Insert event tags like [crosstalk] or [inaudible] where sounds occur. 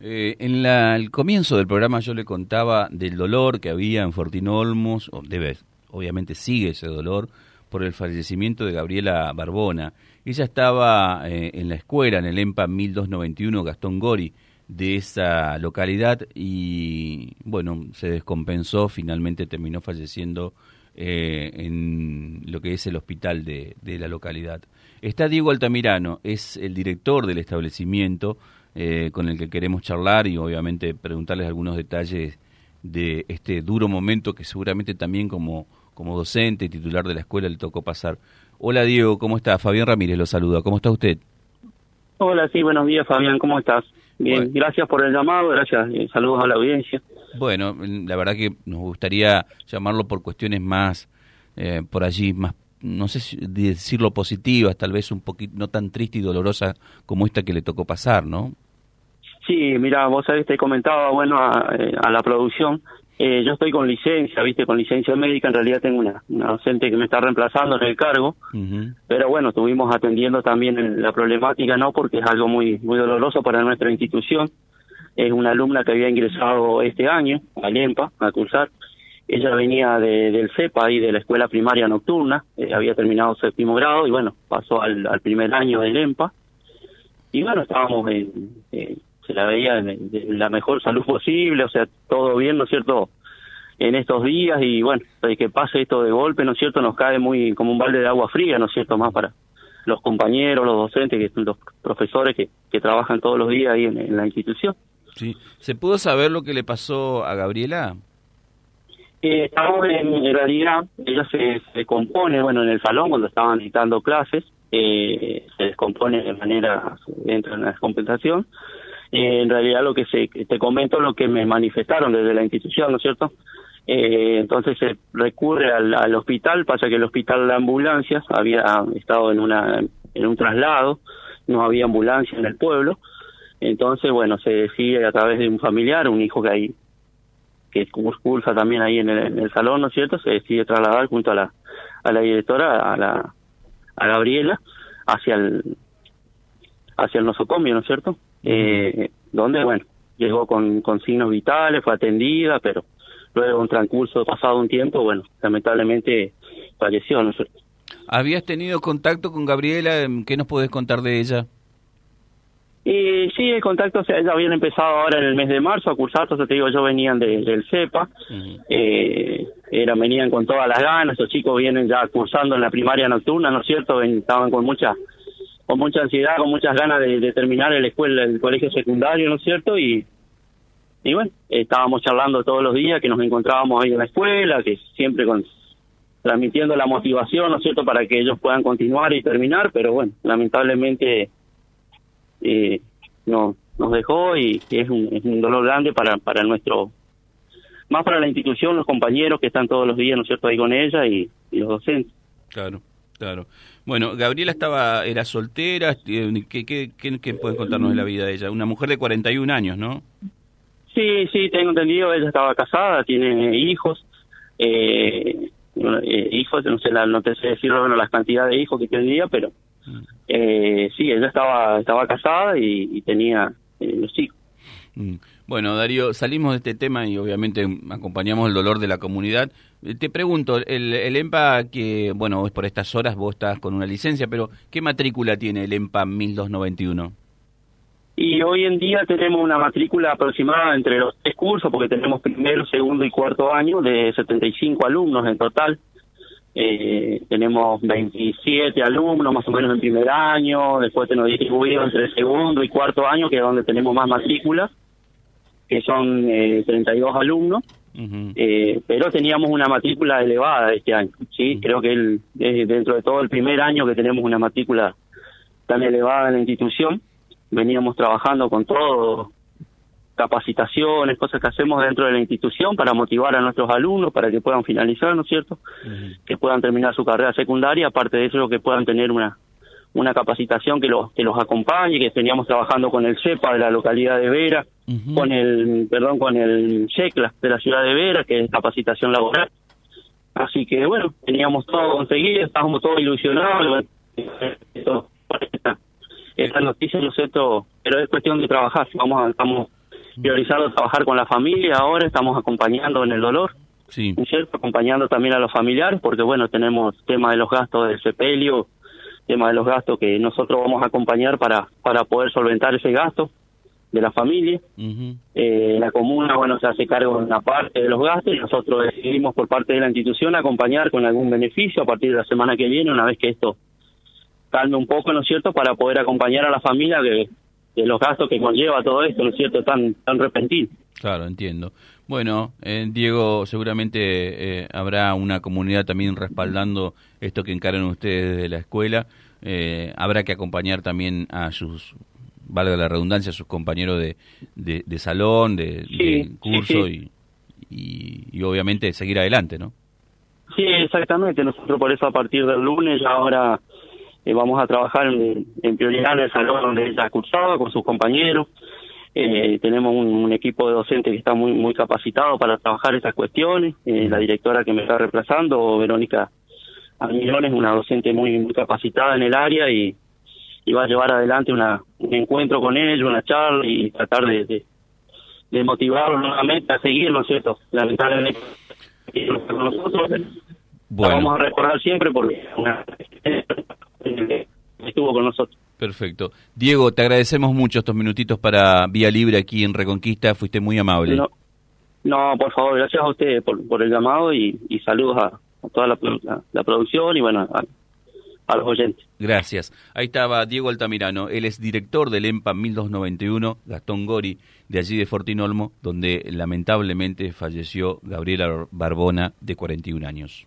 Eh, en la, el comienzo del programa yo le contaba del dolor que había en Fortinolmos, o debe, obviamente sigue ese dolor, por el fallecimiento de Gabriela Barbona. Ella estaba eh, en la escuela, en el EMPA 1291 Gastón Gori, de esa localidad y bueno, se descompensó, finalmente terminó falleciendo eh, en lo que es el hospital de, de la localidad. Está Diego Altamirano, es el director del establecimiento, eh, con el que queremos charlar y obviamente preguntarles algunos detalles de este duro momento que seguramente también como, como docente y titular de la escuela le tocó pasar. Hola Diego, ¿cómo está? Fabián Ramírez lo saluda. ¿Cómo está usted? Hola, sí, buenos días Fabián, ¿cómo estás? Bien, gracias por el llamado, gracias, eh, saludos a la audiencia. Bueno, la verdad que nos gustaría llamarlo por cuestiones más, eh, por allí, más no sé si decirlo positivas, tal vez un poquito no tan triste y dolorosa como esta que le tocó pasar, ¿no? Sí, mira, vos sabés, te comentaba, bueno, a, eh, la producción, eh, yo estoy con licencia, viste, con licencia médica, en realidad tengo una, docente que me está reemplazando en el cargo, pero bueno, estuvimos atendiendo también la problemática, ¿no? Porque es algo muy, muy doloroso para nuestra institución. Es una alumna que había ingresado este año al EMPA a cursar. Ella venía de, del CEPA y de la escuela primaria nocturna, eh, había terminado séptimo grado y bueno, pasó al, primer año del EMPA. Y bueno, estábamos en, se la veía de, la mejor salud [laughs] posible, o sea, todo bien, ¿no es cierto? En estos días y bueno, que pase esto de golpe, ¿no es cierto? Nos cae muy como un balde de agua fría, ¿no es cierto? Más para los compañeros, los docentes, que los profesores que, que trabajan todos los días ahí en, la institución. Sí. ¿Se pudo saber lo que le pasó a Gabriela? Eh, estamos en, realidad, ella se, se compone, bueno, en el salón cuando estaban dictando clases, eh, se descompone de manera, dentro de una descompensación, eh, en realidad lo que se, te comento lo que me manifestaron desde la institución, ¿no es cierto? Eh, entonces se recurre al, hospital, pasa que el hospital de ambulancias había estado en una en un traslado, no había ambulancia en el pueblo, entonces bueno se decide a través de un familiar, un hijo que hay que cursa también ahí en el, en el salón, ¿no es cierto? Se decide trasladar junto a la a la directora, a la a Gabriela, hacia el hacia el nosocomio, ¿no es cierto? eh, donde, bueno, llegó con, con signos vitales, fue atendida, pero luego un transcurso pasado un tiempo, bueno, lamentablemente falleció, ¿no es cierto? ¿Habías tenido contacto con Gabriela? ¿Qué nos puedes contar de ella? Y sí, el contacto, o sea, habían empezado ahora en el mes de marzo a cursar, entonces te digo, yo venían del CEPA, eh, era, venían con todas las ganas, los chicos vienen ya cursando en la primaria nocturna, ¿no es cierto? Estaban con mucha con mucha ansiedad, con muchas ganas de, terminar el escuela, el colegio secundario, ¿no es cierto? Y, y bueno, estábamos charlando todos los días, que nos encontrábamos ahí en la escuela, que siempre con transmitiendo la motivación, ¿no es cierto?, para que ellos puedan continuar y terminar, pero bueno, lamentablemente eh, no, nos dejó y, es, un, es un dolor grande para, para nuestro, más para la institución, los compañeros que están todos los días, ¿no es cierto?, ahí con ella y los docentes. Claro. Claro. Bueno, Gabriela estaba, era soltera, eh, ¿qué, qué, qué, puedes contarnos de la vida de ella? Una mujer de 41 años, ¿no? Sí, sí, tengo entendido, ella estaba casada, tiene hijos, eh, eh hijos, no sé, no te sé decir bueno, las cantidades de hijos que tenía, pero. Eh, sí, ella estaba, estaba casada y, tenía eh, los hijos. Mm. Bueno, Darío, salimos de este tema y obviamente acompañamos el dolor de la comunidad. Eh, te pregunto, el, el EMPA, que, bueno, es por estas horas, vos estás con una licencia, pero ¿qué matrícula tiene el EMPA 1291? Y hoy en día tenemos una matrícula aproximada entre los tres cursos, porque tenemos primero, segundo y cuarto año, de 75 alumnos en total. Eh, tenemos 27 alumnos más o menos en primer año, después tenemos distribuido entre segundo y cuarto año, que es donde tenemos más matrículas que son eh, 32 alumnos, eh, pero teníamos una matrícula elevada este año. sí Creo que el, dentro de todo el primer año que tenemos una matrícula tan elevada en la institución, veníamos trabajando con todo, capacitaciones, cosas que hacemos dentro de la institución para motivar a nuestros alumnos para que puedan finalizar, ¿no es cierto? Que puedan terminar su carrera secundaria, aparte de eso, que puedan tener una una capacitación que los que los acompañe, que teníamos trabajando con el CEPA de la localidad de Vera, con el perdón con el CECLA de la ciudad de Vera, que es capacitación laboral. Así que bueno, teníamos todo conseguido, estábamos todos ilusionados. esta, esta noticia, ¿no pero es cuestión de trabajar. Vamos, estamos priorizando trabajar con la familia ahora, estamos acompañando en el dolor, Sí. ¿no es cierto? Acompañando también a los familiares, porque bueno, tenemos tema de los gastos del sepelio, tema de los gastos que nosotros vamos a acompañar para, para poder solventar ese gasto de la familia. Eh, la comuna, bueno, se hace cargo de una parte de los gastos y nosotros decidimos por parte de la institución acompañar con algún beneficio a partir de la semana que viene, una vez que esto calme un poco, ¿no es cierto?, para poder acompañar a la familia de, de los gastos que conlleva todo esto, ¿no es cierto?, tan, tan repentino. Claro, entiendo. Bueno, eh, Diego, seguramente eh, habrá una comunidad también respaldando esto que encaran ustedes de la escuela. Eh, habrá que acompañar también a sus, valga la redundancia, a sus compañeros de, de, de salón, de, Sí, de sí, curso sí. Y, y, y obviamente seguir adelante, ¿no? Sí, exactamente. Nosotros por eso a partir del lunes ya ahora eh, vamos a trabajar en, en prioridad en el salón donde ella cursaba con sus compañeros. Eh, tenemos un, un equipo de docentes que está muy muy capacitado para trabajar esas cuestiones. Eh, la directora que me está reemplazando, Verónica Almirón, es una docente muy, muy capacitada en el área y, y va a llevar adelante una, un encuentro con ellos, una charla y tratar de, de, de motivarlos nuevamente a seguir, ¿no es cierto? Lamentablemente, nosotros la Bueno, vamos a recordar siempre porque una. Perfecto. Diego, te agradecemos mucho estos minutitos para Vía Libre aquí en Reconquista. Fuiste muy amable. No, no, por favor, gracias a ustedes por, por el llamado y, y saludos a, a toda la, produ- la- la producción y bueno, a, a los oyentes. Gracias. Ahí estaba Diego Altamirano. Él es director del EMPA 1291, Gastón Gori, de allí de Fortinolmo, donde lamentablemente falleció Gabriela Barbona, de 41 años.